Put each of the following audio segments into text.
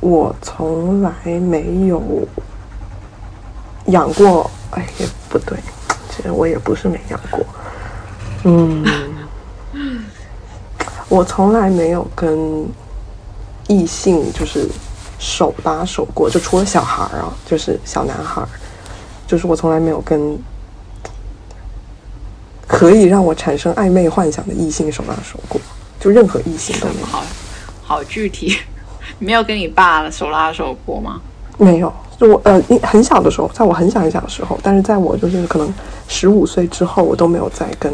我从来没有养过，哎，也不对，其实我也不是没养过，嗯，我从来没有跟异性就是手拉手过，就除了小孩儿啊，就是小男孩儿，就是我从来没有跟可以让我产生暧昧幻想的异性手拉手过，就任何异性都没有。好好具体，你没有跟你爸手拉手过吗？没有，就我呃一很小的时候，在我很小很小的时候，但是在我就是可能十五岁之后，我都没有再跟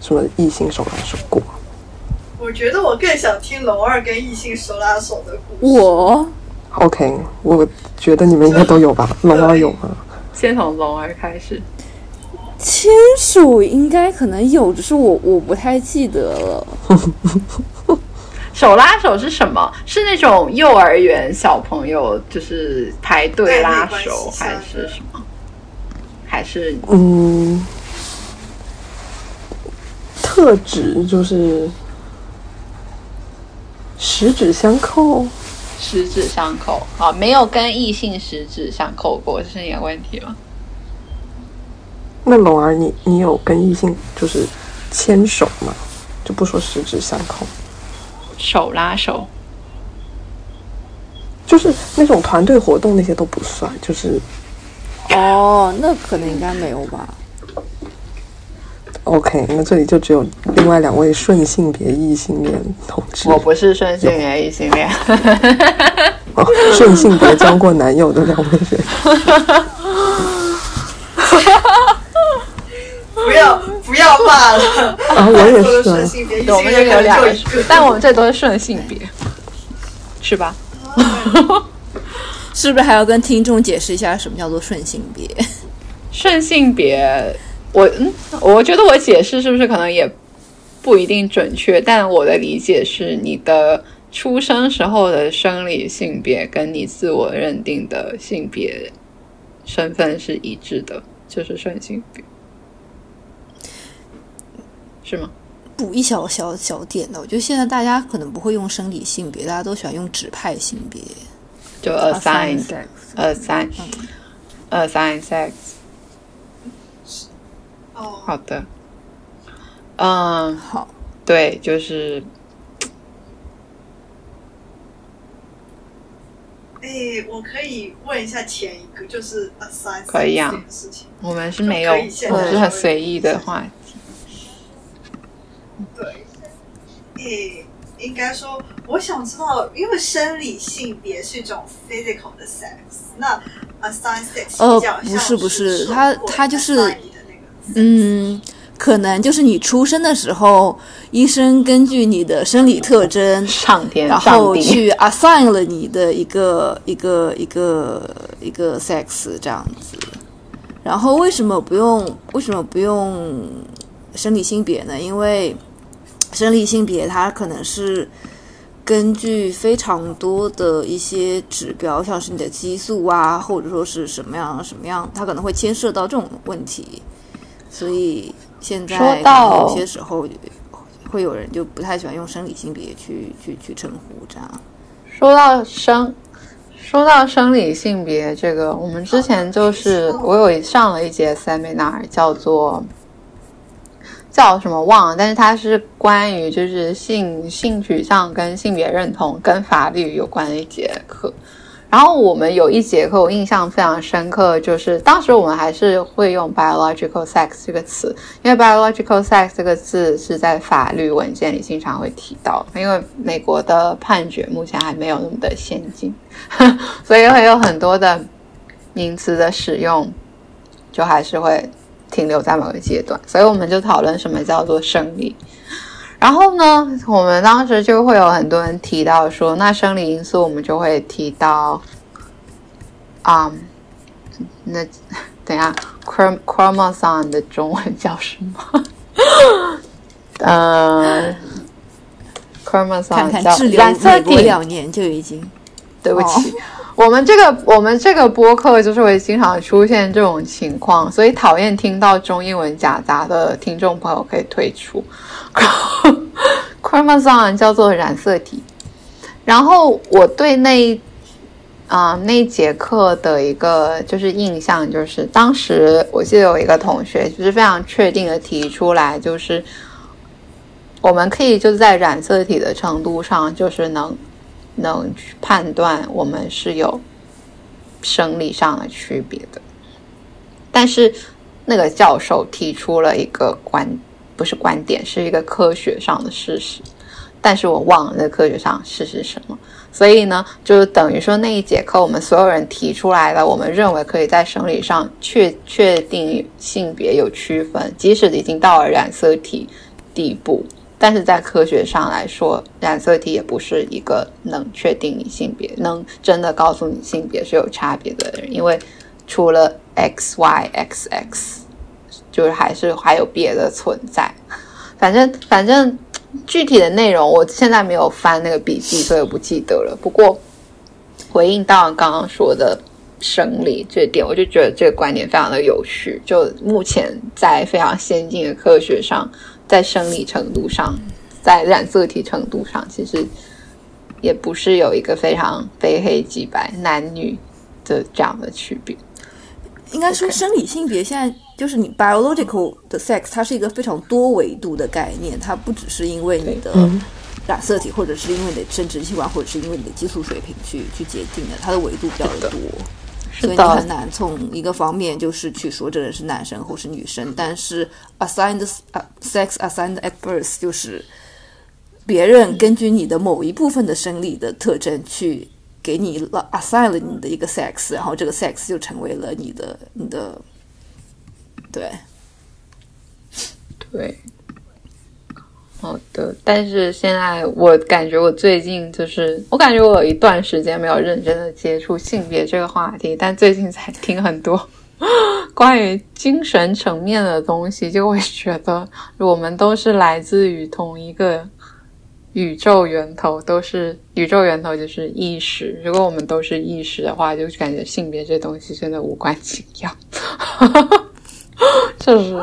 什么异性手拉手过。我觉得我更想听龙二跟异性手拉手的故事。我 OK，我觉得你们应该都有吧？龙二有吗？先从龙儿开始。牵手应该可能有，只是我我不太记得了。手拉手是什么？是那种幼儿园小朋友就是排队拉手，还是什么？还是嗯，特指就是十指相扣。十指相扣啊？没有跟异性十指相扣过，这是你的问题吗？那龙儿，你你有跟异性就是牵手吗？就不说十指相扣，手拉手，就是那种团队活动那些都不算，就是哦，那可能应该没有吧。OK。那这里就只有另外两位顺性别异性恋同志，我不是顺性别异性恋。哦顺性别交过男友的两位人。不要不要骂了，啊，我也 是啊顺。性别，对，我们这里有两个，但我们这都是顺性别，是吧？是不是还要跟听众解释一下什么叫做顺性别？顺性别，我嗯，我觉得我解释是不是可能也不一定准确，但我的理解是你的出生时候的生理性别跟你自我认定的性别身份是一致的，就是顺性别，是吗？补一小小小点的，我觉得现在大家可能不会用生理性别，大家都喜欢用指派性别。就 assign assign sex assign assign sex。哦，好的，嗯，好，对，就是哎，我可以问一下前一个，就是 assign 可以啊事情。我们是没有，我们是很随意的话题。对，诶，应该说，我想知道，因为生理性别是一种 physical 的 sex，那 assign sex 呃比较像不是不是受它过它就是嗯，可能就是你出生的时候，医生根据你的生理特征，上天，然后去 assign 了你的一个一个一个一个 sex 这样子。然后为什么不用为什么不用生理性别呢？因为生理性别它可能是根据非常多的一些指标，像是你的激素啊，或者说是什么样什么样，它可能会牵涉到这种问题。所以现在说到有些时候会有人就不太喜欢用生理性别去去去称呼这样。说到生，说到生理性别这个，我们之前就是我有上了一节 seminar，叫做叫什么忘了，但是它是关于就是性性取向跟性别认同跟法律有关的一节课。然后我们有一节课我印象非常深刻，就是当时我们还是会用 biological sex 这个词，因为 biological sex 这个字是在法律文件里经常会提到，因为美国的判决目前还没有那么的先进，所以会有很多的名词的使用，就还是会停留在某个阶段，所以我们就讨论什么叫做生理。然后呢，我们当时就会有很多人提到说，那生理因素我们就会提到，啊、那等一下，chrom chromosome 的中文叫什么？呃，chromosome 叫染色体。两年就已经对不起，我们这个我们这个播客就是会经常出现这种情况，所以讨厌听到中英文夹杂的听众朋友可以退出。chromosome 叫做染色体，然后我对那啊、那节课的一个就是印象，就是当时我记得有一个同学就是非常确定的提出来，就是我们可以就在染色体的程度上，就是能能去判断我们是有生理上的区别的。但是那个教授提出了一个观，不是观点，是一个科学上的事实。但是我忘了那科学上事实是什么，所以呢，就等于说那一节课我们所有人提出来了，我们认为可以在生理上确确定性别有区分，即使已经到了染色体地步，但是在科学上来说，染色体也不是一个能确定你性别、能真的告诉你性别是有差别的人，因为除了 X、Y、X、X，就是还是还有别的存在。反正反正具体的内容我现在没有翻那个笔记，所以我不记得了。不过回应到刚刚说的生理这点，我就觉得这个观点非常的有趣。就目前在非常先进的科学上，在生理程度上，在染色体程度上，其实也不是有一个非常非黑即白、男女的这样的区别。应该说，生理性别现在就是你 biological 的 sex，它是一个非常多维度的概念，它不只是因为你的嗯。染色体，或者是因为你的生殖器官，或者是因为你的激素水平去去决定的，它的维度比较多，所以你很难从一个方面就是去说这人是男生或是女生。但是 assigned 啊 sex assigned at birth 就是别人根据你的某一部分的生理的特征去给你了 assign 了你的一个 sex，然后这个 sex 就成为了你的你的对。对，好的。但是现在我感觉我最近就是，我感觉我有一段时间没有认真的接触性别这个话题，但最近才听很多 关于精神层面的东西，就会觉得我们都是来自于同一个。宇宙源头都是宇宙源头就是意识。如果我们都是意识的话，就感觉性别这东西真的无关紧要。哈哈就是，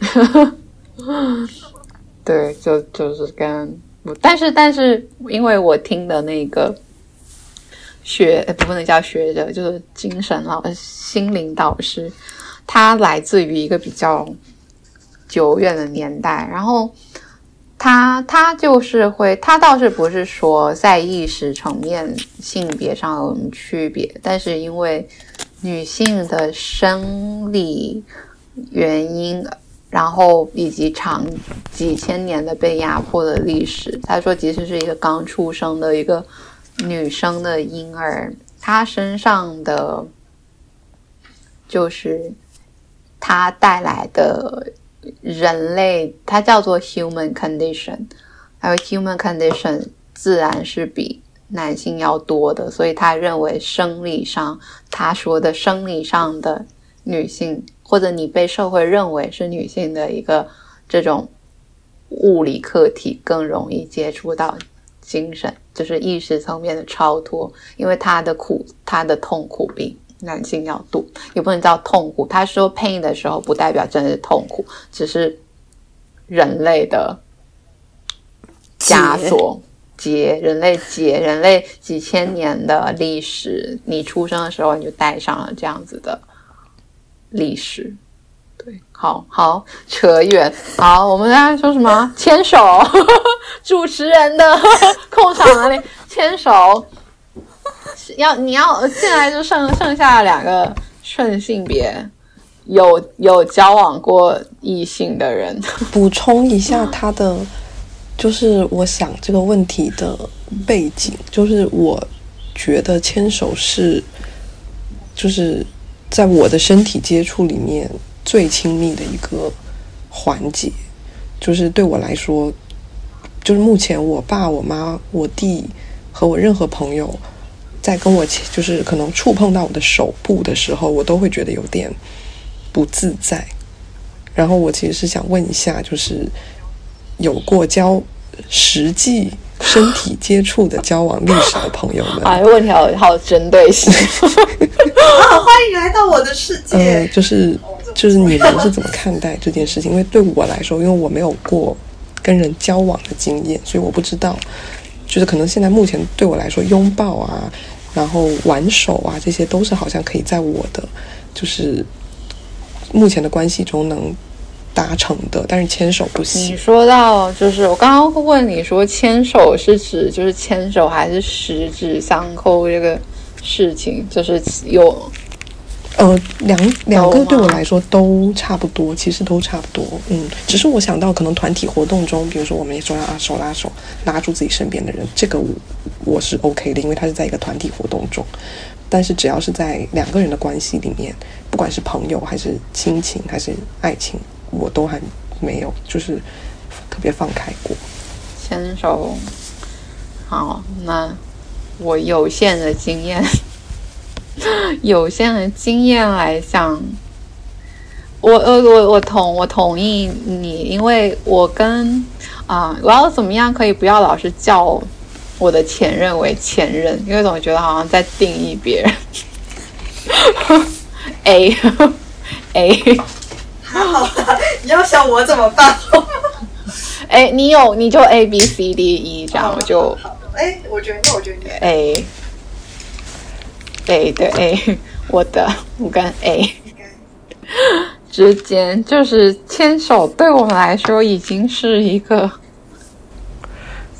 对，就就是跟，但是但是，因为我听的那个学，不能叫学者，就是精神老、心灵导师，他来自于一个比较久远的年代，然后他他就是会，他倒是不是说在意识层面性别上有什么区别，但是因为女性的生理原因，然后以及长几千年的被压迫的历史，他说，即使是一个刚出生的一个女生的婴儿，她身上的就是她带来的人类，它叫做 human condition，还有 human condition 自然是比男性要多的，所以他认为生理上，他说的生理上的女性，或者你被社会认为是女性的一个这种物理客体，更容易接触到精神，就是意识层面的超脱，因为她的苦，她的痛苦比男性要多，也不能叫痛苦。他说 pain 的时候，不代表真的是痛苦，只是人类的枷锁。结人类结人类几千年的历史，你出生的时候你就带上了这样子的历史。对，好好扯远。好，我们刚才说什么？牵手，主持人的 控场哪里？牵手，要你要现在就剩剩下两个顺性别有有交往过异性的人。补充一下他的，就是我想这个问题的背景，就是我觉得牵手是，就是在我的身体接触里面最亲密的一个环节，就是对我来说，就是目前我爸、我妈、我弟和我任何朋友在跟我就是可能触碰到我的手部的时候，我都会觉得有点不自在。然后我其实是想问一下，就是有过交实际身体接触的交往历史的朋友们，哎，问题好好针对性。啊，欢迎来到我的世界。呃，就是就是你们是怎么看待这件事情？因为对我来说，因为我没有过跟人交往的经验，所以我不知道，就是可能现在目前对我来说，拥抱啊，然后挽手啊，这些都是好像可以在我的就是目前的关系中能达成的，但是牵手不行你。说到就是我刚刚问你说牵手是指就是牵手还是十指相扣这个事情，就是有呃，两两个对我来说都差不多，其实都差不多。嗯，只是我想到可能团体活动中，比如说我们也说啊手拉手拉住自己身边的人，这个我我是 OK 的，因为他是在一个团体活动中。但是只要是在两个人的关系里面，不管是朋友还是亲情还是爱情，我都还没有就是特别放开过。牵手。好，那我有限的经验，有限的经验来讲，我呃我我同我同意你，因为我跟啊、我要怎么样可以不要老是叫我的前任为前任，因为总觉得好像在定义别人。A A 还好吧，你要想我怎么办？哎，你有你就 A B C D E 这样，我就好哎，我觉得那我觉得你 A A 对 A，我的我跟 A 之间就是牵手，对我们来说已经是一个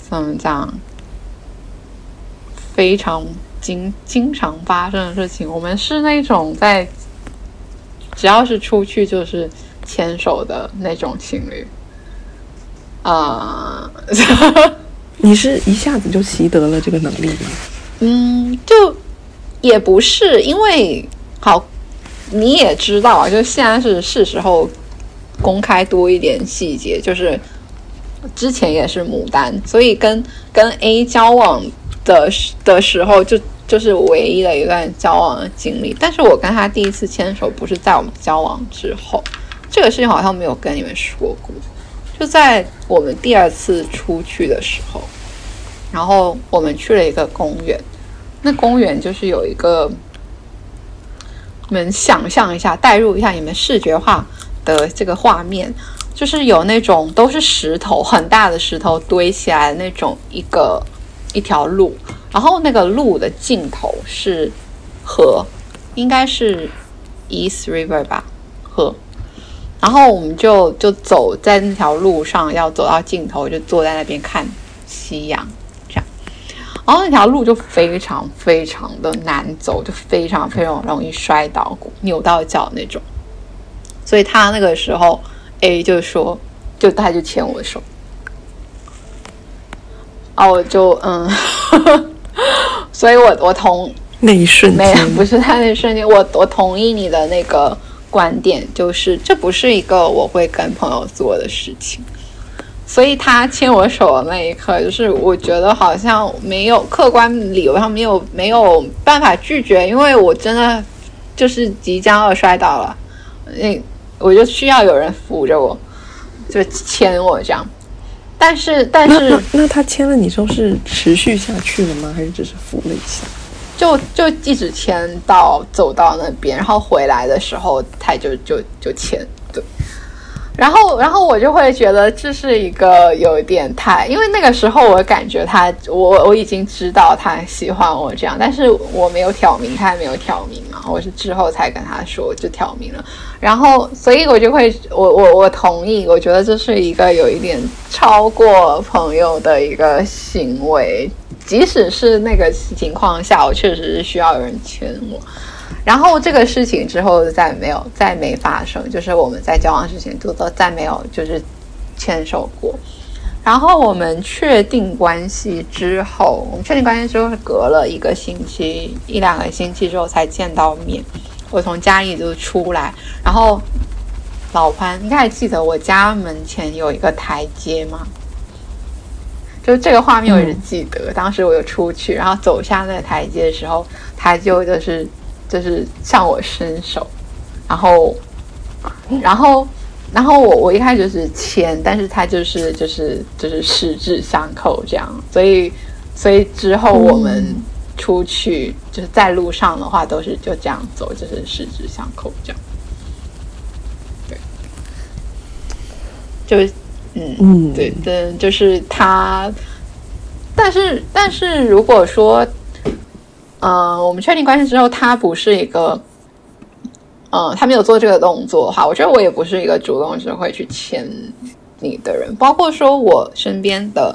怎么讲非常经经常发生的事情。我们是那种在只要是出去就是牵手的那种情侣。啊、你是一下子就习得了这个能力吗？嗯，就也不是，因为好，你也知道啊，就现在是是时候公开多一点细节，就是之前也是牡丹，所以跟跟 A 交往的时的时候就。就是唯一的一段交往的经历，但是我跟他第一次牵手不是在我们交往之后，这个事情好像没有跟你们说过，就在我们第二次出去的时候，然后我们去了一个公园，那公园就是有一个，你们想象一下，代入一下你们视觉化的这个画面，就是有那种都是石头，很大的石头堆起来的那种一个一条路，然后那个路的尽头是河，应该是 East River 吧，河。然后我们就就走在那条路上，要走到尽头，就坐在那边看夕阳，这样。然后那条路就非常非常的难走，就非常非常容易摔倒、扭到脚那种。所以他那个时候 A 就说，就他就牵我的手，啊，我就嗯，所以我我同那一瞬间没有，间，不是他那瞬间，我我同意你的那个观点，就是这不是一个我会跟朋友做的事情。所以他牵我手的那一刻，就是我觉得好像没有客观理由上没有没有办法拒绝，因为我真的就是即将要摔倒了，那我就需要有人扶着我，就牵我这样。但是但是那那那他牵了你之后是持续下去了吗？还是只是扶了一下？就就一直牵到走到那边，然后回来的时候他就就就牵对，然后然后我就会觉得这是一个有点太，因为那个时候我感觉他我我已经知道他喜欢我这样，但是我没有挑明，他也没有挑明嘛，我是之后才跟他说就挑明了，然后所以我就会我我我同意，我觉得这是一个有一点超过朋友的一个行为，即使是那个情况下，我确实是需要有人牵我。然后这个事情之后再没有再没发生，就是我们在交往之前都都再没有就是牵手过。然后我们确定关系之后，我们确定关系之后是隔了一个星期一两个星期之后才见到面。我从家里就出来，然后老潘应该还记得我家门前有一个台阶吗？就这个画面我一直记得，当时我就出去，然后走下那个台阶的时候，他就就是就是向我伸手，然后然后然后我我一开始是牵，但是他就是就是就是十指相扣这样，所以所以之后我们出去、就是在路上的话都是就这样走，就是十指相扣这样，对，就是嗯嗯，对，对，就是他，但是但是如果说呃，我们确定关系之后，他不是一个，呃，他没有做这个动作的话，我觉得我也不是一个主动是会去牵你的人。包括说我身边的，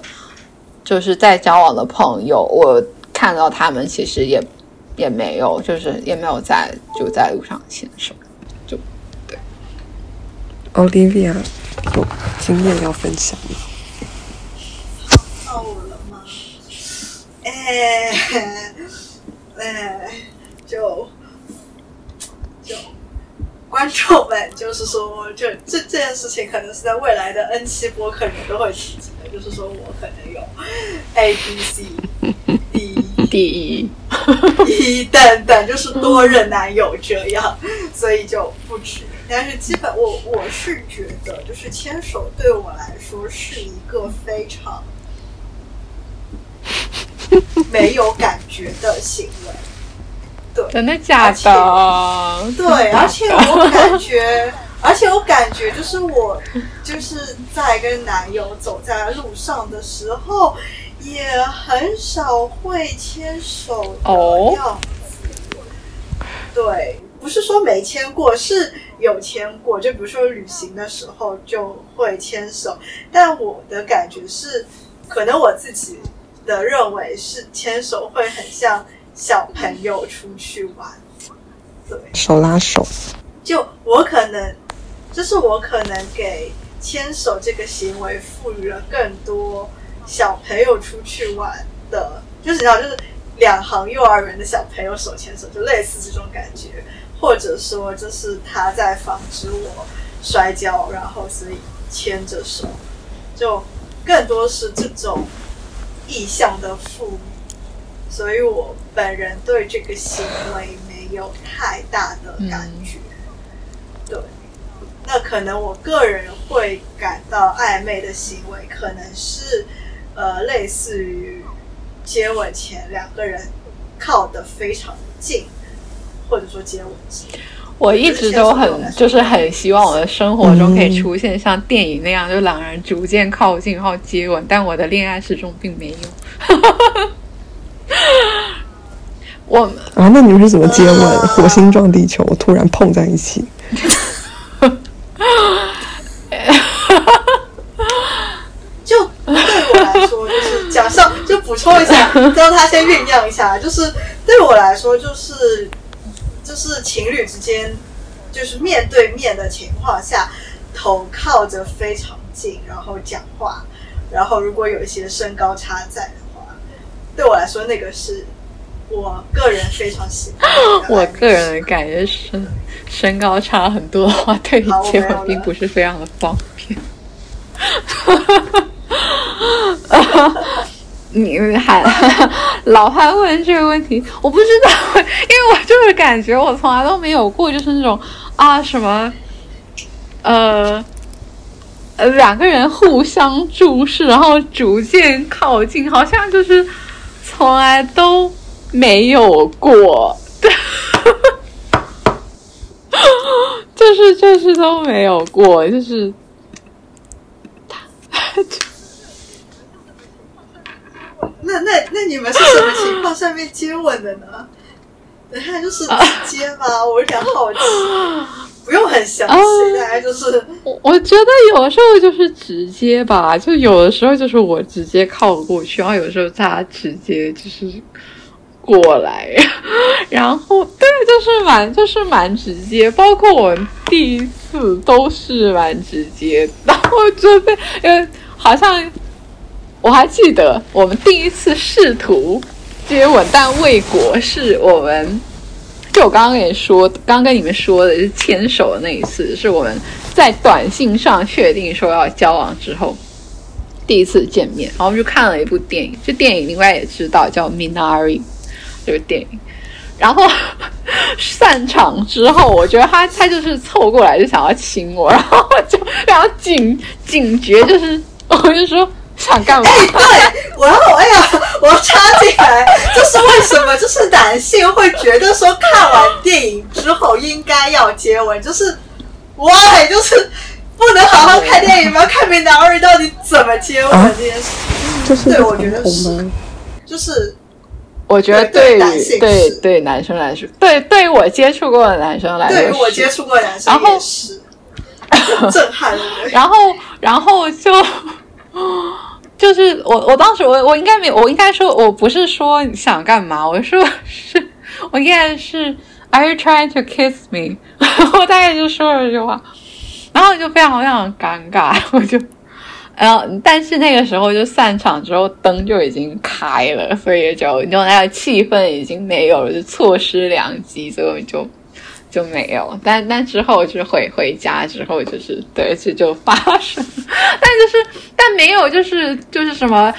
就是在交往的朋友，我看到他们其实也也没有，就是也没有在就在路上牵手。就对 Olivia 有经验要分享吗？到我了吗？哎、哎、就就观众们，就是说，这这这件事情可能是在未来的 N 期播客里面都会提及的，就是说我可能有 A、B、C、D、第一，一等等，就是多任男友这样，所以就不止。但是基本我我是觉得，就是牵手对我来说是一个非常没有感觉的行为。对，真的假的？对，而且我感觉，而且我感觉就是我就是在跟男友走在路上的时候，也很少会牵手的样子。对，不是说没牵过，是有牵过。就比如说旅行的时候就会牵手，但我的感觉是，可能我自己的认为是牵手会很像小朋友出去玩。对，手拉手，就我可能，就是我可能给牵手这个行为赋予了更多小朋友出去玩的，就是你知道，就是两行幼儿园的小朋友手牵手，就类似这种感觉，或者说就是他在防止我摔跤，然后所以牵着手，就更多是这种意向的赋予，所以我本人对这个行为没有太大的感觉。对，那可能我个人会感到暧昧的行为，可能是呃类似于接吻前两个人靠得非常近，或者说接吻。我一直都很就是很希望我的生活中可以出现像电影那样，就两人逐渐靠近然后接吻，但我的恋爱始终并没有。我啊，那你们是怎么接吻？啊火星撞地球，突然碰在一起？就对我来说，就是假设就补充一下，让他先酝酿一下。就是对我来说，就是就是情侣之间，就是面对面的情况下，头靠着非常近，然后讲话，然后如果有一些身高差在的话，对我来说，那个是我个人非常喜欢 我个人的感觉是，身高差很多的话，对于接好我没有了吻并不是非常的方便。你还 老还问这个问题，我不知道，因为我就是感觉我从来都没有过，就是那种啊什么，呃。呃，两个人互相注视，然后逐渐靠近，好像就是从来都没有过，就是就是都没有过，就是就那那那你们是什么情况？下面接吻的呢？等一下就是直接吗？我有点好奇，不用很详细，大概就是我我觉得有的时候就是直接吧，就有的时候就是我直接靠过去，然后有时候他直接就是过来，然后对，就是蛮就是蛮直接，包括我第一次都是蛮直接，然后就被因为好像我还记得我们第一次试图接吻但未果，是我们就我刚刚跟你说，刚刚跟你们说的是牵手的那一次，是我们在短信上确定说要交往之后第一次见面，然后我们就看了一部电影，这电影另外也知道叫《Minari》这个电影。然后 散场之后，我觉得他他就是凑过来就想要亲我，然后就然后警警觉就是我就说想干嘛？哎对，然后哎呀，我要插进来，就是为什么就是男性会觉得说看完电影之后应该要接吻，就是 why 就是不能好好看电影吗？看《美男二》到底怎么接吻这件事情，这是对我觉得是？就是我觉得对于男性对对男生来说，对对于我接触过的男生来说，对于我接触过的男生然后也是震撼了。然后 然后就就是我我当时我我应该没有我应该说我不是说想干嘛，我说是我应该是 Are you trying to kiss me？我大概就说了这句话，然后就非常非常尴尬，我就。然后，但是那个时候就散场之后，灯就已经开了，所以就就那个气氛已经没有了，就错失良机，所以就就没有。但但之后就是回回家之后，就是对，这就发生。但就是但没有，就是就是什么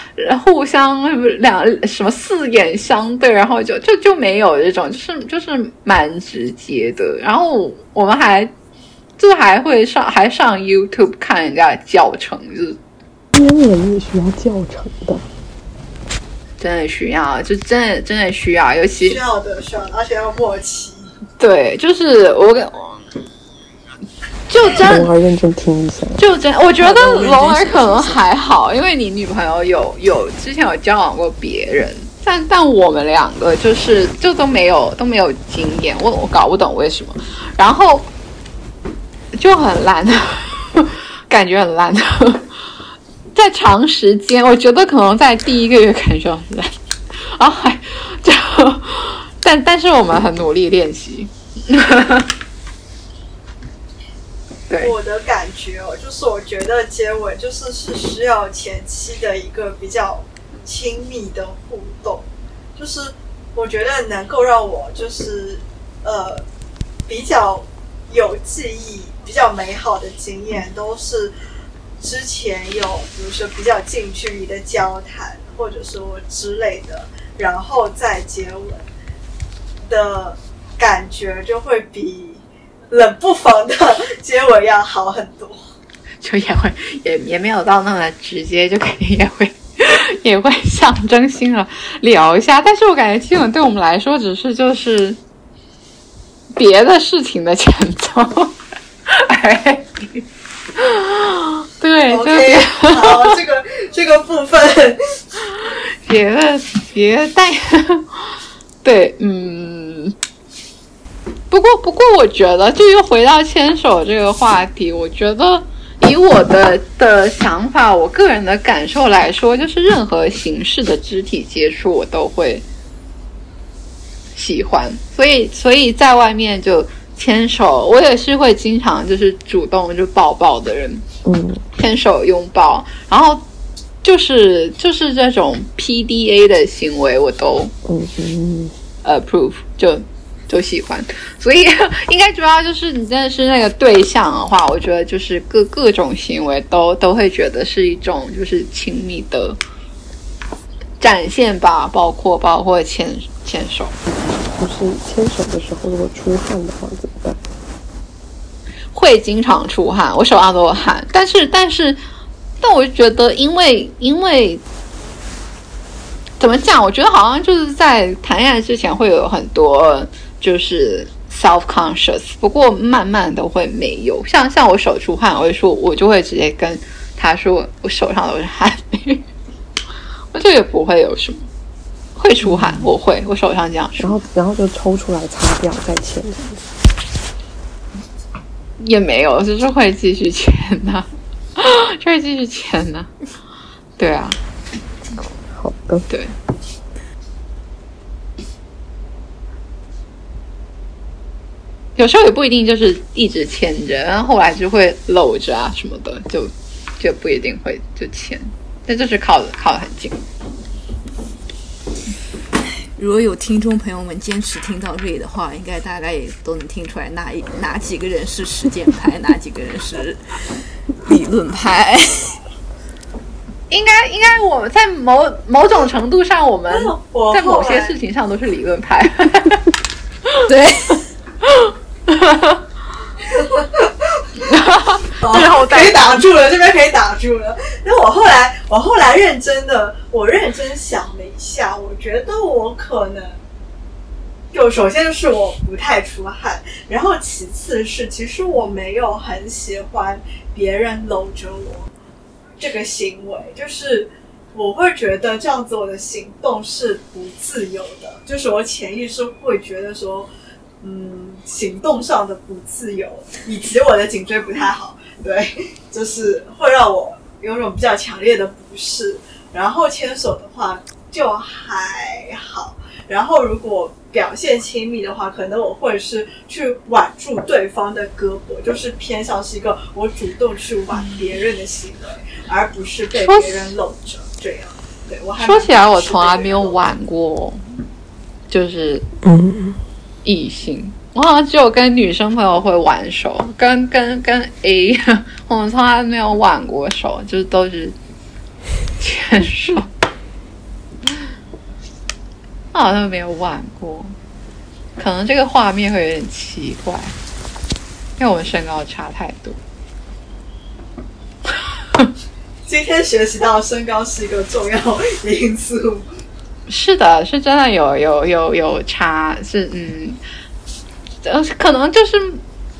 互相两什么四眼相对，然后就就就没有这种，就是就是蛮直接的。然后我们还就还会上还上 YouTube 看人家教程，就是英文也需要教程的。真的需要，就真的真的需要，尤其需要的，需要，而且要默契。对，就是我跟就真龙儿认真听一下，就真，我觉得龙儿可能还好，因为你女朋友有有之前有交往过别人，但但我们两个就是就都没有都没有经验，我我搞不懂为什么，然后就很烂，感觉很烂，在长时间，我觉得可能在第一个月感觉很烂，然后还就但但是我们很努力练习，对。我的感觉哦，就是我觉得接吻就是是需要前期的一个比较亲密的互动，就是我觉得能够让我就是呃比较有记忆、比较美好的经验，都是之前有比如说比较近距离的交谈，或者说之类的，然后再接吻的感觉就会比。冷不防的接吻要好很多。就也会也也没有到那么直接，就肯定也会 也会象征性的聊一下。但是我感觉接吻对我们来说，只是就是别的事情的前奏而已。对，就 OK，别好，这个这个部分，别的别的但对，嗯。不过，不过，我觉得，就又回到牵手这个话题，我觉得以我的的想法，我个人的感受来说，就是任何形式的肢体接触，我都会喜欢。所以，所以在外面就牵手，我也是会经常就是主动就抱抱的人，嗯，牵手拥抱，然后就是就是这种 PDA 的行为，我都嗯嗯，approve 就就喜欢，所以 应该主要就是你真的是那个对象的话，我觉得就是各各种行为都都会觉得是一种就是亲密的展现吧，包括包括牵牵手，就是牵手的时候，如果出汗的话怎么办？会经常出汗，我手上都有汗，但是但是但我就觉得因为因为。怎么讲？我觉得好像就是在谈恋爱之前会有很多就是 self conscious，不过慢慢都会没有。像像我手出汗，我就说，我就会直接跟他说我手上都是汗，我这也不会有什么会出汗，我会我手上这样然后然后就抽出来擦掉再签。也没有，就是会继续签的，就会继续签的。对啊，对。有时候也不一定就是一直牵着，然后后来就会搂着啊什么的，就就不一定会就牵，但就是靠得靠得很近。如果有听众朋友们坚持听到这里的话，应该大概也都能听出来哪一哪几个人是实践派，哪几个人是理论派。应该应该我在某某种程度上，我们我在某些事情上都是理论派。对，然后可以挡住了，这边可以挡住了。那我后来，我后来认真的，我认真想了一下，我觉得我可能，就首先是我不太出汗，然后其次是其实我没有很喜欢别人搂着我这个行为，就是我会觉得这样子我的行动是不自由的，就是我潜意识会觉得说，嗯，行动上的不自由，以及我的颈椎不太好，对，就是会让我有种比较强烈的不适。然后牵手的话就还好，然后如果表现亲密的话，可能我会是去挽住对方的胳膊，就是偏向是一个我主动去挽别人的行为，而不是被别人搂着这样。对我还说起来，我从来没有挽过，就是嗯，异性，我好像只有跟女生朋友会挽手，跟跟跟 A，我们从来没有挽过手，就是都是牵手。我好像没有玩过，可能这个画面会有点奇怪，因为我们身高差太多。今天学习到身高是一个重要因素。是的，是真的有有有有差，是嗯，呃，可能就是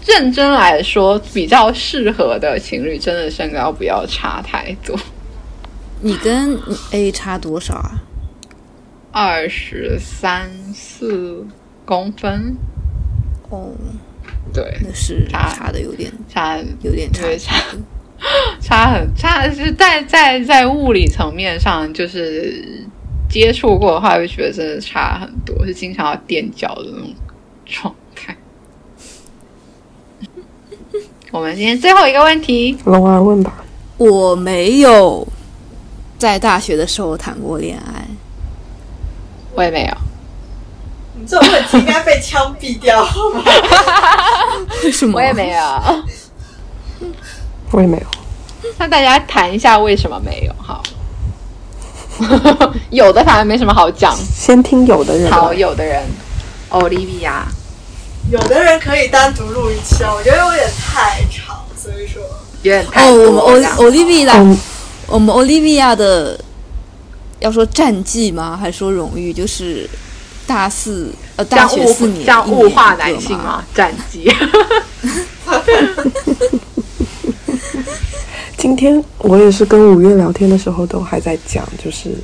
认真来说，比较适合的情侣，真的身高不要差太多。你跟 A 差多少啊？二十三四公分，哦，对，那是差。差的有点差有点差。对差 差很差，是在在在物理层面上，就是接触过的话，会觉得真的差很多，是经常要垫脚的那种状态。我们今天最后一个问题，龙儿问吧。我没有在大学的时候谈过恋爱，我也没有。你这种问题应该被枪毙掉，好吗？为什么？我也没有。我也没有。那大家谈一下为什么没有？好，有的反而没什么好讲。先听有的人。好，有的人，Olivia，有的人可以单独录一期啊，我觉得有点太长，所以说有点太哦，我们 Olivia，、嗯，我们 Olivia 的要说战绩吗？还是说荣誉？就是大四呃大学四年，这样一年物化？男性吗？战绩，今天我也是跟五月聊天的时候，都还在讲，就是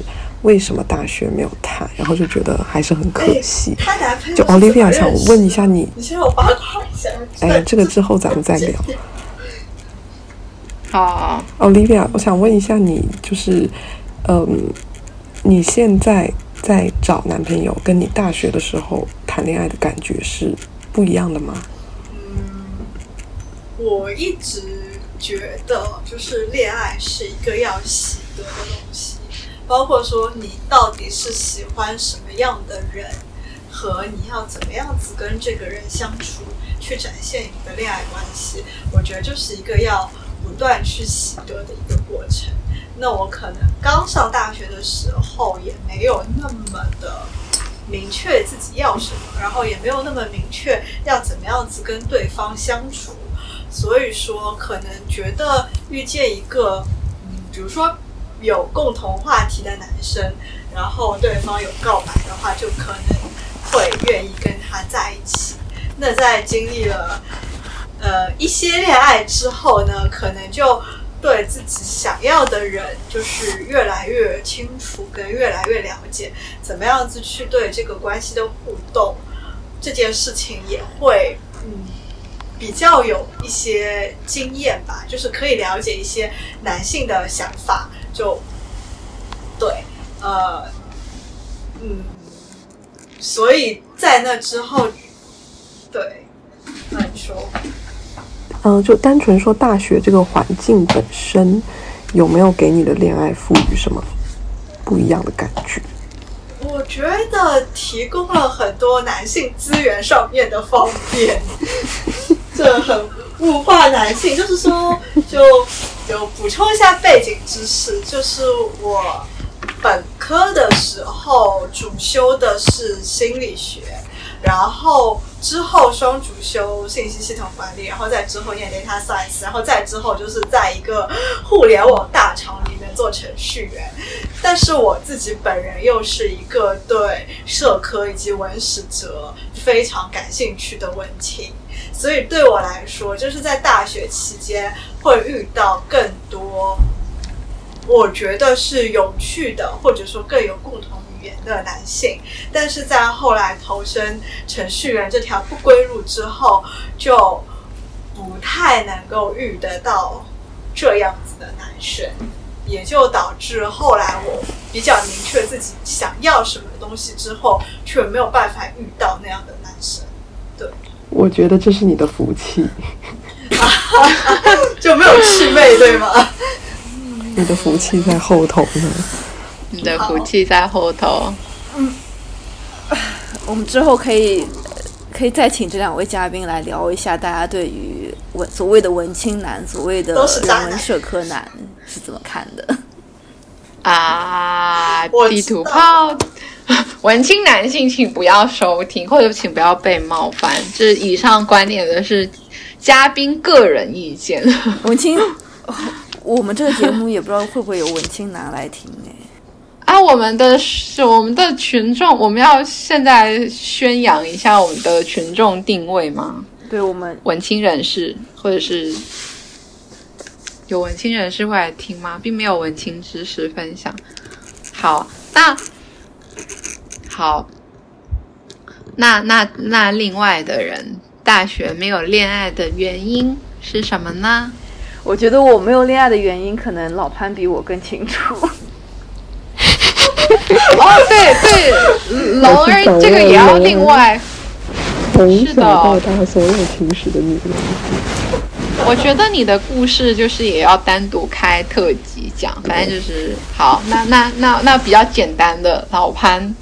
为什么大学没有谈，然后就觉得还是很可惜。就 Olivia 想问一下你，你先让我八卦一下。哎，这个之后咱们再聊。好，Olivia，我想问一下你，就是，嗯，你现在在找男朋友，跟你大学的时候谈恋爱的感觉是不一样的吗？我一直觉得，就是恋爱是一个要习得的东西，包括说你到底是喜欢什么样的人，和你要怎么样子跟这个人相处，去展现你的恋爱关系。我觉得就是一个要不断去习得的一个过程。那我可能刚上大学的时候，也没有那么的明确自己要什么，然后也没有那么明确要怎么样子跟对方相处。所以说，可能觉得遇见一个，嗯，比如说有共同话题的男生，然后对方有告白的话，就可能会愿意跟他在一起。那在经历了呃一些恋爱之后呢，可能就对自己想要的人就是越来越清楚，跟越来越了解，怎么样子去对这个关系的互动，这件事情也会嗯。比较有一些经验吧，就是可以了解一些男性的想法，就对，呃，嗯，所以在那之后，对，那你说，嗯、就单纯说大学这个环境本身有没有给你的恋爱赋予什么不一样的感觉？我觉得提供了很多男性资源上面的方便，这很物化男性。就是说，就就补充一下背景知识，就是我本科的时候主修的是心理学，然后之后双主修信息系统管理，然后再之后念 data science，然后再之后就是在一个互联网大厂里面做程序员。但是我自己本人又是一个对社科以及文史哲非常感兴趣的文青，所以对我来说，就是在大学期间会遇到更多我觉得是有趣的，或者说更有共同言的男性，但是在后来投身程序员这条不归路之后，就不太能够遇得到这样子的男生，也就导致后来我比较明确自己想要什么东西之后，却没有办法遇到那样的男生，对，我觉得这是你的福气，就没有魑魅，对吗？你的福气在后头呢。你的福气在后头。嗯我们之后可以可以再请这两位嘉宾来聊一下，大家对于文所谓的文青男、所谓的人文社科男是怎么看的？啊，地图炮，文青男性请不要收听，或者请不要被冒犯。这以上观点的是嘉宾个人意见。文青，我们这个节目也不知道会不会有文青男来听我们的是我们的群众，我们要现在宣扬一下我们的群众定位吗？对我们文青人士，或者是有文青人士会来听吗？并没有文青知识分享。好，那好，那那那另外的人，大学没有恋爱的原因是什么呢？我觉得我没有恋爱的原因，可能老潘比我更清楚。哦，对对，龙儿这个也要另外。从是的小到大所有情史的女人，我觉得你的故事就是也要单独开特辑讲，反正就是好。那那那那比较简单的老潘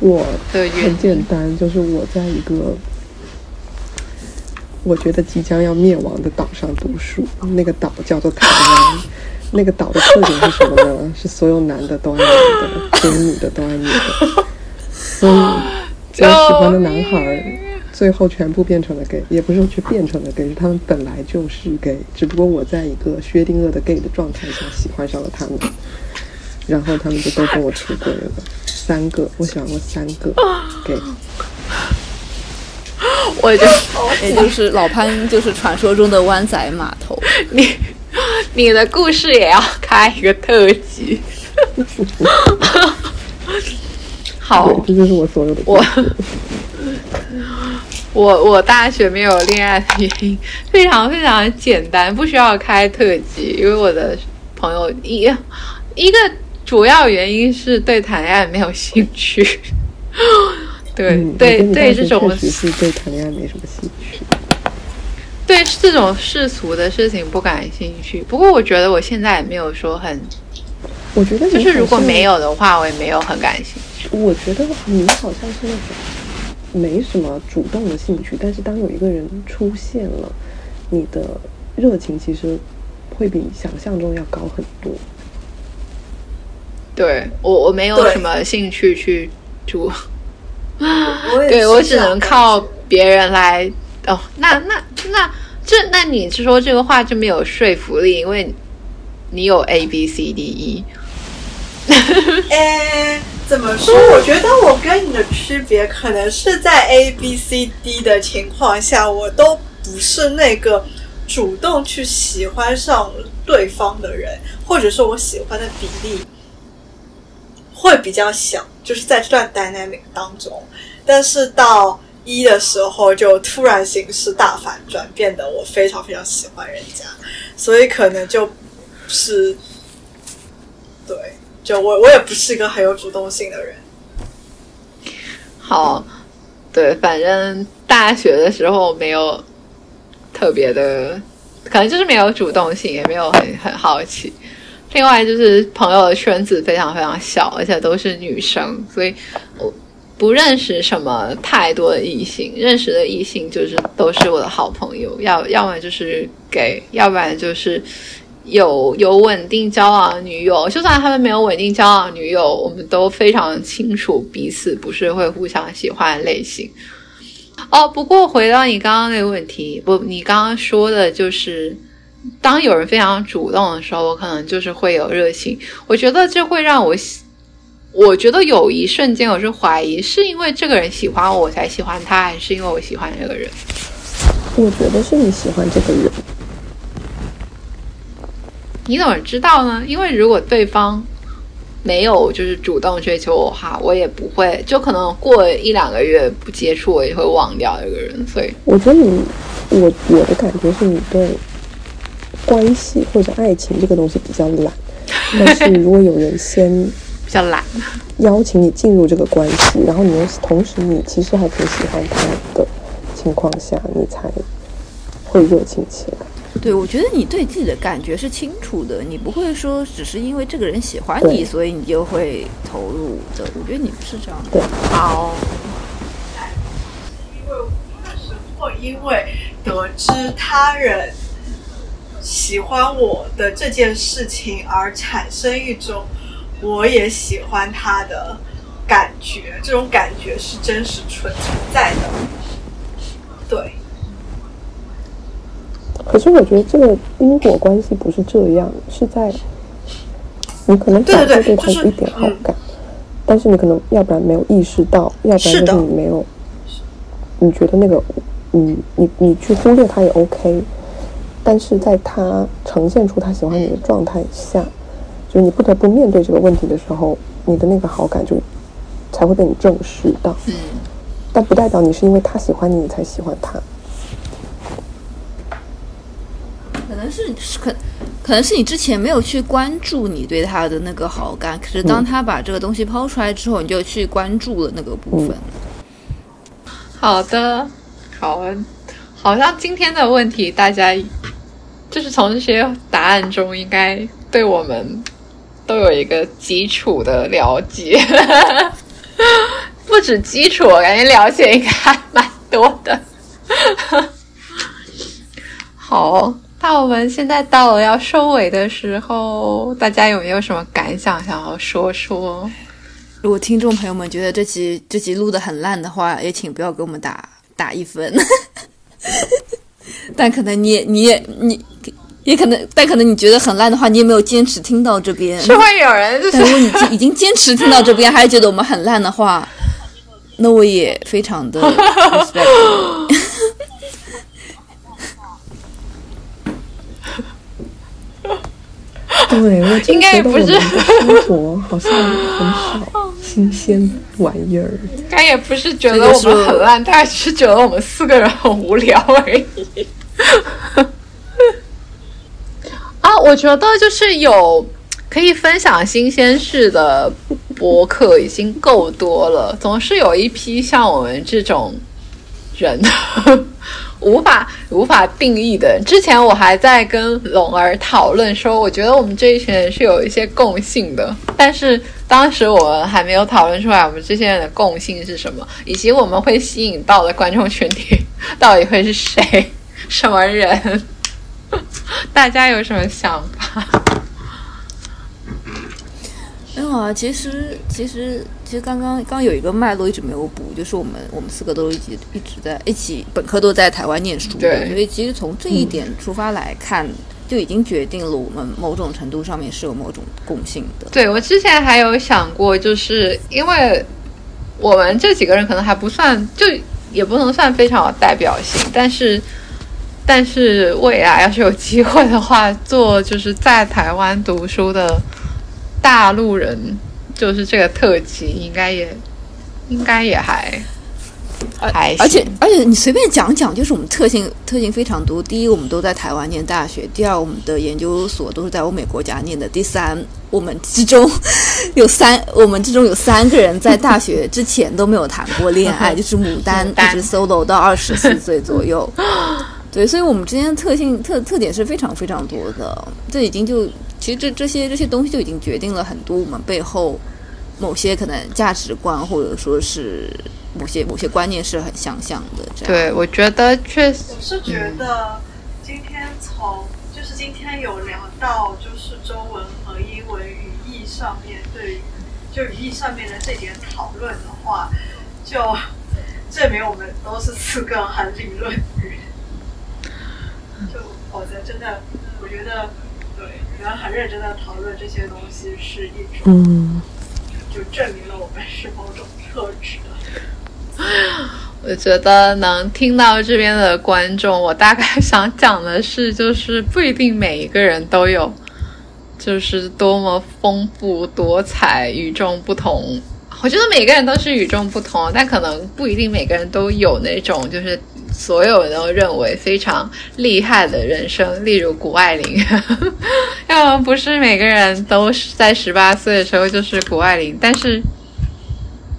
我的原很简单，就是我在一个我觉得即将要灭亡的岛上读书，那个岛叫做台湾。那个岛的特点是什么呢？是所有男的都爱女的，所有女的都爱女的。所以我喜欢的男孩儿，最后全部变成了 gay，也不是说去变成了 gay，是他们本来就是 gay，只不过我在一个薛定谔的 gay 的状态下喜欢上了他们，然后他们就都跟我出轨了。三个，我喜欢过三个 gay。我就也就是老潘，就是传说中的湾仔码头。你 你的故事也要开一个特辑。好，这就是我所有的我。我我大学没有恋爱的原因非常非常简单，不需要开特辑，因为我的朋友一一个主要原因是对谈恋爱没有兴趣。对、嗯，对对，这种是对谈恋爱没什么兴趣。对这种世俗的事情不感兴趣。不过我觉得我现在也没有说很，我觉得就是如果没有，的话，我也没有很感兴趣。我觉得你好像是那种没什么主动的兴趣，但是当有一个人出现了，你的热情其实会比想象中要高很多。对我我没有什么兴趣去主。对我只能靠别人来哦。那那那这那你是说这个话就没有说服力，因为你有 A B C D E。诶，怎么说？我觉得我跟你的区别可能是在 A B C D 的情况下，我都不是那个主动去喜欢上对方的人，或者说我喜欢的比例会比较小，就是在这段 dynamic 当中。但是到一的时候，就突然形势大反转，变得我非常非常喜欢人家，所以可能就是对。就我我也不是一个很有主动性的人，好，对，反正大学的时候没有特别的，可能就是没有主动性，也没有很很好奇。另外就是朋友的圈子非常非常小，而且都是女生，所以我不认识什么太多的异性，认识的异性就是都是我的好朋友，要要么就是给，要不然就是有有稳定交往的女友，就算他们没有稳定交往的女友，我们都非常清楚彼此不是会互相喜欢的类型。哦，不过回到你刚刚那个问题，不，你刚刚说的就是，当有人非常主动的时候，我可能就是会有热情。我觉得这会让我，我觉得有一瞬间我是怀疑，是因为这个人喜欢我，我才喜欢他，还是因为我喜欢这个人？我觉得是你喜欢这个人，你怎么知道呢？因为如果对方没有就是主动追求我哈，我也不会，就可能过一两个月不接触，我也会忘掉这个人。所以我觉得你，我我的感觉是你对关系或者爱情这个东西比较懒，但是如果有人先较懒，邀请你进入这个关系，然后你又同时你其实还挺喜欢他的情况下，你才会热情起来。对，我觉得你对自己的感觉是清楚的，你不会说只是因为这个人喜欢你，所以你就会投入的。我觉得你不是这样的。对好，因为我是会因为得知他人喜欢我的这件事情而产生一种我也喜欢他的感觉，这种感觉是真实存存在的。对，可是我觉得这个因果关系不是这样，是在你可能对早就对他有一点好感，但是你可能要不然没有意识到，要不然就是你没有，你觉得那个，嗯，你你去忽略他也 OK，但是在他呈现出他喜欢你的状态下，就是你不得不面对这个问题的时候，你的那个好感就才会被你正视到，嗯，但不代表你是因为他喜欢你，你才喜欢他。可能是是可，可能是你之前没有去关注你对他的那个好感，可是当他把这个东西抛出来之后，你就去关注了那个部分。好的，好，好像今天的问题，大家就是从这些答案中，应该对我们都有一个基础的了解，不止基础，我感觉了解应该还蛮多的。好，那我们现在到了要收尾的时候，大家有没有什么感想想要说说？如果听众朋友们觉得这集这集录的很烂的话，也请不要给我们打打一分。但可能你也你也你也可能，但可能你觉得很烂的话，你也没有坚持听到这边。是会有人就但如果你已经坚持听到这边，还是觉得我们很烂的话，那我也非常的 respect。对，我应该也不是生活好像很少新鲜玩意儿。应该也不是觉得我们很烂，大概只是觉得我们四个人很无聊而已。我觉得就是有可以分享新鲜事的博客已经够多了，总是有一批像我们这种人无法无法定义的。之前我还在跟龙儿讨论说，我觉得我们这一群人是有一些共性的，但是当时我们还没有讨论出来我们这些人的共性是什么，以及我们会吸引到的观众群体到底会是谁、什么人。大家有什么想法？没有啊，其实其实其实刚刚刚有一个脉络一直没有补，就是我们我们四个都一起一直在一起，本科都在台湾念书，对所以其实从这一点出发来看，就已经决定了我们某种程度上面是有某种共性的。对我之前还有想过，就是因为我们这几个人可能还不算，就也不能算非常有代表性，但是但是未来要是有机会的话，做就是在台湾读书的大陆人，就是这个特辑，应该也应该也还还而且而且你随便讲讲，就是我们特性特性非常多。第一，我们都在台湾念大学；第二，我们的研究所都是在欧美国家念的；第三，我们之中有三，我们之中有三个人在大学之前都没有谈过恋爱，就是牡丹牡丹一直 solo 到二十四岁左右。对，所以我们之间的特性特特点是非常非常多的。这已经就其实这这些这些东西就已经决定了很多我们背后某些可能价值观或者说是某些某些观念是很相像的。这样对，我觉得确实我是觉得今天从就是今天有聊到就是中文和英文语义上面对于就语义上面的这点讨论的话，就 证明我们都是四个很理论的人。就否则真的，我觉得对，你们很认真的讨论这些东西是一种，嗯，就证明了我们是某种特质。我觉得能听到这边的观众，我大概想讲的是，就是不一定每一个人都有就是多么丰富多彩、与众不同。我觉得每个人都是与众不同，但可能不一定每个人都有那种就是所有人都认为非常厉害的人生。例如谷爱凌，要不是每个人都是在十八岁的时候就是谷爱凌，但是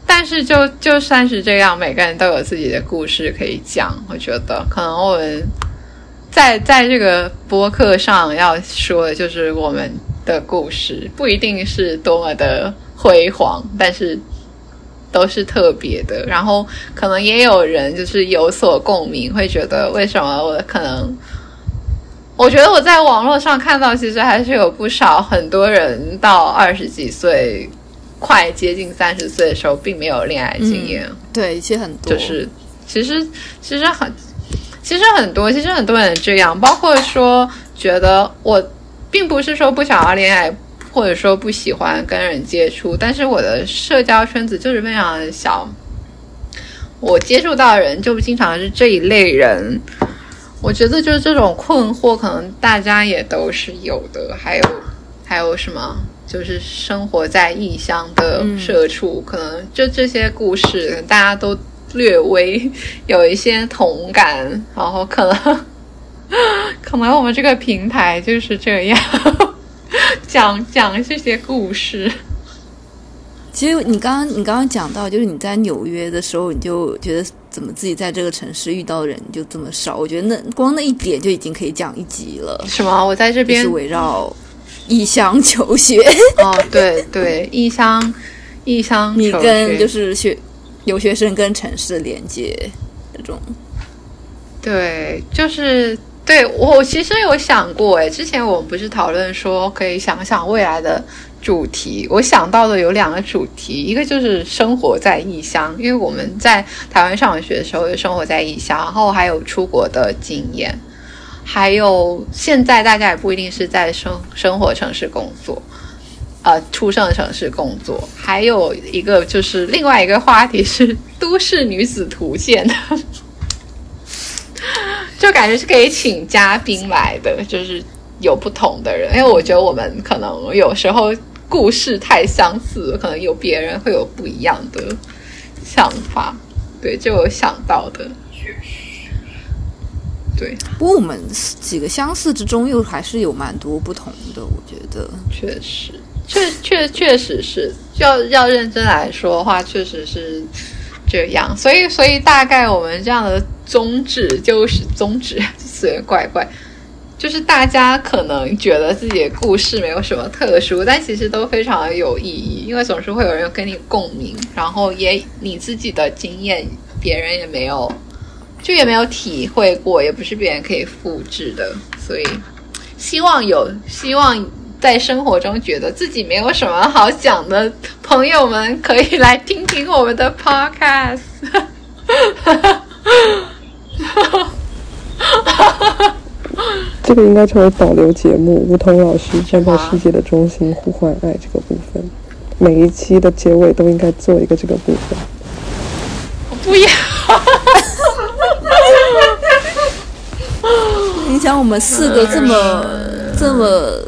但是就就算是这样，每个人都有自己的故事可以讲。我觉得可能我们在在这个播客上要说的就是我们的故事，不一定是多么的辉煌，但是。都是特别的，然后可能也有人就是有所共鸣，会觉得为什么我可能？我觉得我在网络上看到，其实还是有不少很多人到二十几岁，快接近三十岁的时候，并没有恋爱经验。对，其实很多，就是其实其实很其实很多，其实很多人这样，包括说觉得我并不是说不想要恋爱。或者说不喜欢跟人接触，但是我的社交圈子就是非常的小，我接触到的人就经常是这一类人。我觉得就是这种困惑，可能大家也都是有的。还有还有什么？就是生活在异乡的社畜，可能就这些故事，大家都略微有一些同感。然后可能 可能我们这个平台就是这样。讲讲这些故事。其实你刚刚你刚刚讲到，就是你在纽约的时候，你就觉得怎么自己在这个城市遇到的人就这么少？我觉得那光那一点就已经可以讲一集了。什么？我在这边是围绕异乡求学。哦，对对，异乡异乡，你跟就是学留学生跟城市的连接那种。对，就是。对我其实有想过，诶，之前我们不是讨论说可以想想未来的主题，我想到的有两个主题，一个就是生活在异乡，因为我们在台湾上学的时候就生活在异乡，然后还有出国的经验，还有现在大家也不一定是在生生活城市工作，呃，出生的城市工作，还有一个就是另外一个话题是 都市女子图鉴。就感觉是可以请嘉宾来的，就是有不同的人，因为我觉得我们可能有时候故事太相似，可能有别人会有不一样的想法。对，就有想到的，确实。对，不过我们几个相似之中，又还是有蛮多不同的。我觉得，确实，确确确实是要要认真来说的话，确实是这样。所以，所以大概我们这样的。宗旨就是宗旨，词有怪怪。就是大家可能觉得自己的故事没有什么特殊，但其实都非常有意义，因为总是会有人跟你共鸣，然后也你自己的经验，别人也没有，就也没有体会过，也不是别人可以复制的。所以，希望有希望在生活中觉得自己没有什么好讲的朋友们，可以来听听我们的 podcast。这个应该成为保留节目。梧桐老师站在世界的中心呼唤爱这个部分，每一期的结尾都应该做一个这个部分。不要！你想我们四个这么这么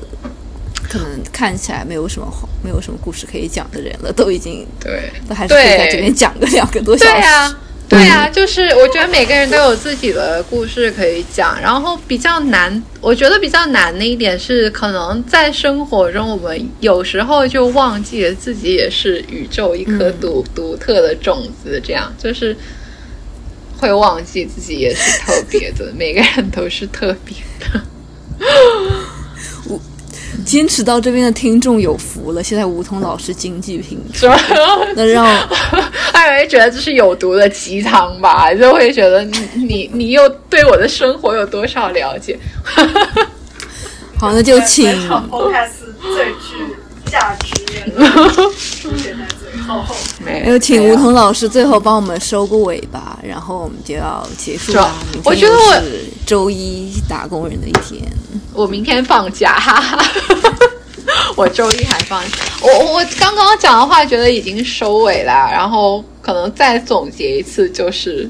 可能看起来没有什么好、没有什么故事可以讲的人了，都已经对，都还是可以在这边讲个两个多小时。对呀，就是我觉得每个人都有自己的故事可以讲，然后比较难，我觉得比较难的一点是，可能在生活中，我们有时候就忘记了自己也是宇宙一颗独独特的种子，这样就是会忘记自己也是特别的，每个人都是特别的。坚持到这边的听众有福了，现在梧桐老师经济贫穷，那让 艾薇觉得这是有毒的鸡汤吧？就会觉得你你你又对我的生活有多少了解？好，那就请最具价值出现在最后，没有请梧桐老师最后帮我们收个尾吧，然后我们就要结束了。我觉得我周一打工人的一天。我明天放假，哈哈，我周一还放。我我刚刚讲的话，觉得已经收尾了，然后可能再总结一次，就是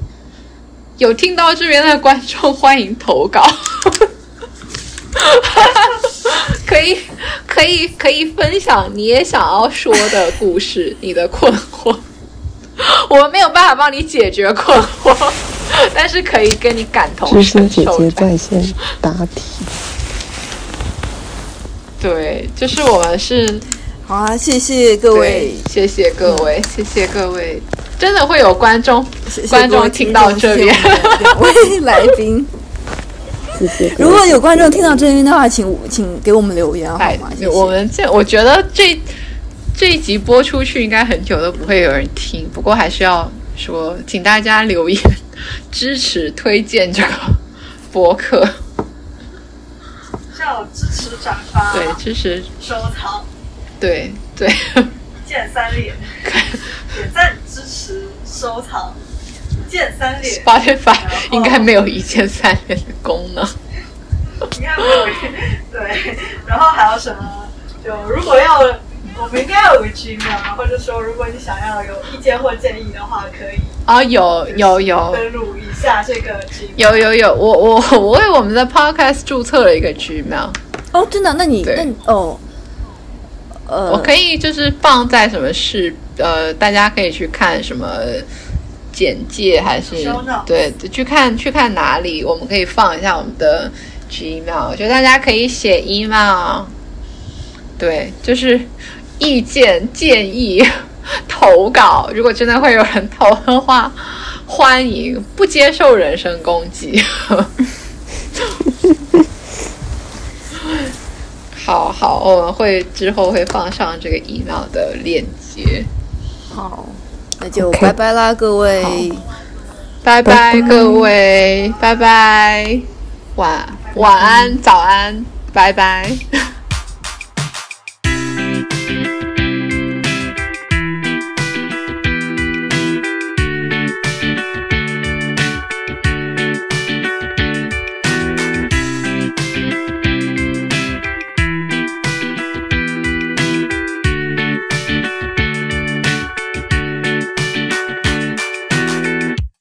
有听到这边的观众欢迎投稿，可以。可以可以分享你也想要说的故事，你的困惑。我们没有办法帮你解决困惑，但是可以跟你感同知心姐身受。姐在线答题，对，就是我们是好啊，谢谢各位，，谢谢各位，谢谢各位，真的会有观众谢谢观众听到这边两位 来宾。谢谢。如果有观众听到这边的话，请请给我们留言好哎吗？谢，谢我们这我觉得这这一集播出去，应该很久都不会有人听。不过还是要说，请大家留言支持推荐这个播客，要支持转发，对，支持，收藏，对对，一键三连，点赞支持收藏，一键三连。Spotify 应该没有一键三连的功能。应该没有对，然后还有什么？就如果要，我们应该有个 Gmail，或者说如果你想要有意见或建议的话，可以啊，有有有。登录一下这个 Gmail。有有有，我我 我为我们的 Podcast 注册了一个 Gmail，哦，真的？那你那你哦，呃，我可以就是放在什么视呃，大家可以去看什么简介还是对去看去看哪里，我们可以放一下我们的 Gmail，我觉得大家可以写 email，对，就是意见建议 投稿，如果真的会有人投的话，欢迎，不接受人身攻击。好好，我们会之后会放上这个 email 的链接。好，那就拜拜啦，各位。拜拜，拜拜各位，拜拜，晚晚安，早安，拜拜。